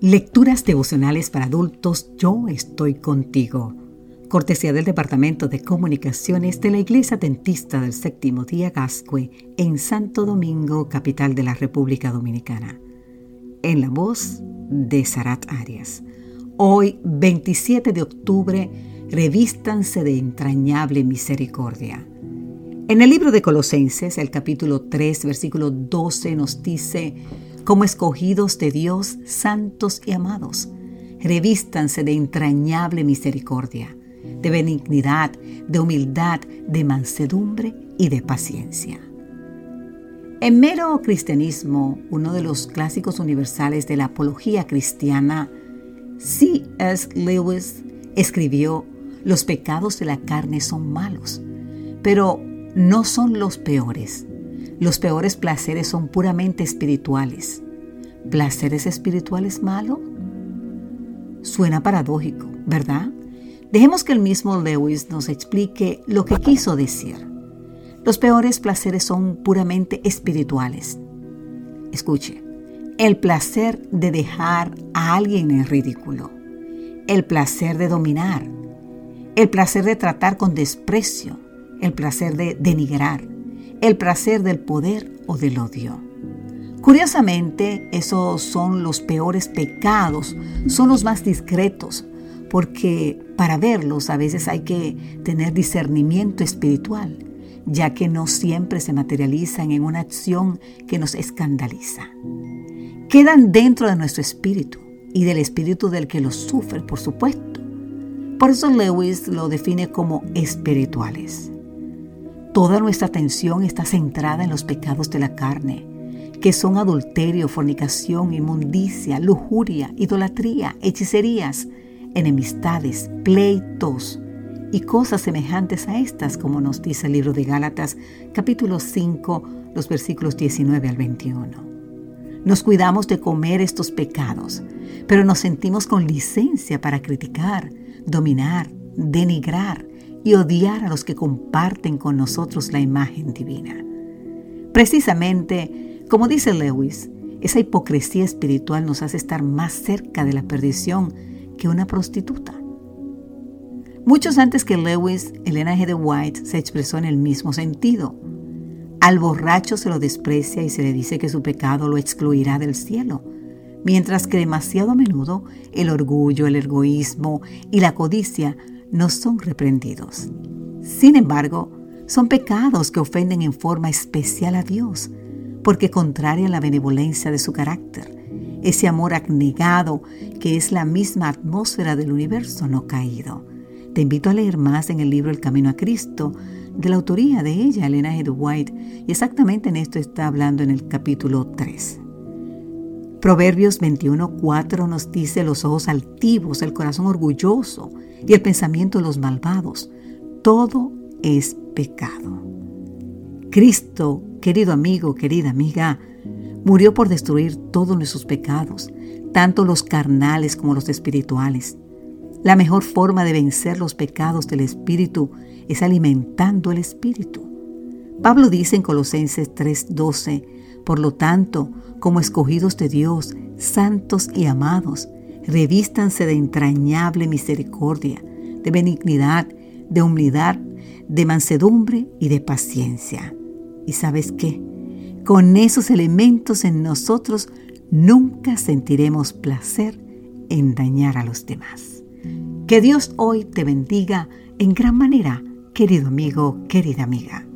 Lecturas devocionales para adultos, yo estoy contigo. Cortesía del Departamento de Comunicaciones de la Iglesia Dentista del Séptimo Día Gascue en Santo Domingo, capital de la República Dominicana. En la voz de Sarat Arias. Hoy, 27 de octubre, revístanse de entrañable misericordia. En el libro de Colosenses, el capítulo 3, versículo 12 nos dice, como escogidos de Dios, santos y amados. Revístanse de entrañable misericordia, de benignidad, de humildad, de mansedumbre y de paciencia. En mero cristianismo, uno de los clásicos universales de la apología cristiana, C.S. Lewis escribió, los pecados de la carne son malos, pero no son los peores. Los peores placeres son puramente espirituales. ¿Placeres espirituales malos? Suena paradójico, ¿verdad? Dejemos que el mismo Lewis nos explique lo que quiso decir. Los peores placeres son puramente espirituales. Escuche, el placer de dejar a alguien en ridículo, el placer de dominar, el placer de tratar con desprecio, el placer de denigrar, el placer del poder o del odio. Curiosamente, esos son los peores pecados, son los más discretos, porque para verlos a veces hay que tener discernimiento espiritual, ya que no siempre se materializan en una acción que nos escandaliza. Quedan dentro de nuestro espíritu y del espíritu del que los sufre, por supuesto. Por eso Lewis lo define como espirituales. Toda nuestra atención está centrada en los pecados de la carne, que son adulterio, fornicación, inmundicia, lujuria, idolatría, hechicerías, enemistades, pleitos y cosas semejantes a estas, como nos dice el libro de Gálatas, capítulo 5, los versículos 19 al 21. Nos cuidamos de comer estos pecados, pero nos sentimos con licencia para criticar, dominar, denigrar, y odiar a los que comparten con nosotros la imagen divina. Precisamente, como dice Lewis, esa hipocresía espiritual nos hace estar más cerca de la perdición que una prostituta. Muchos antes que Lewis, Elena G. de White se expresó en el mismo sentido. Al borracho se lo desprecia y se le dice que su pecado lo excluirá del cielo, mientras que demasiado a menudo el orgullo, el egoísmo y la codicia no son reprendidos. Sin embargo, son pecados que ofenden en forma especial a Dios, porque contrarian la benevolencia de su carácter, ese amor abnegado que es la misma atmósfera del universo no caído. Te invito a leer más en el libro El Camino a Cristo, de la autoría de ella, Elena G. White, y exactamente en esto está hablando en el capítulo 3. Proverbios 21:4 nos dice los ojos altivos, el corazón orgulloso y el pensamiento de los malvados. Todo es pecado. Cristo, querido amigo, querida amiga, murió por destruir todos nuestros pecados, tanto los carnales como los espirituales. La mejor forma de vencer los pecados del espíritu es alimentando el espíritu. Pablo dice en Colosenses 3:12, por lo tanto, como escogidos de Dios, santos y amados, revístanse de entrañable misericordia, de benignidad, de humildad, de mansedumbre y de paciencia. ¿Y sabes qué? Con esos elementos en nosotros nunca sentiremos placer en dañar a los demás. Que Dios hoy te bendiga en gran manera, querido amigo, querida amiga.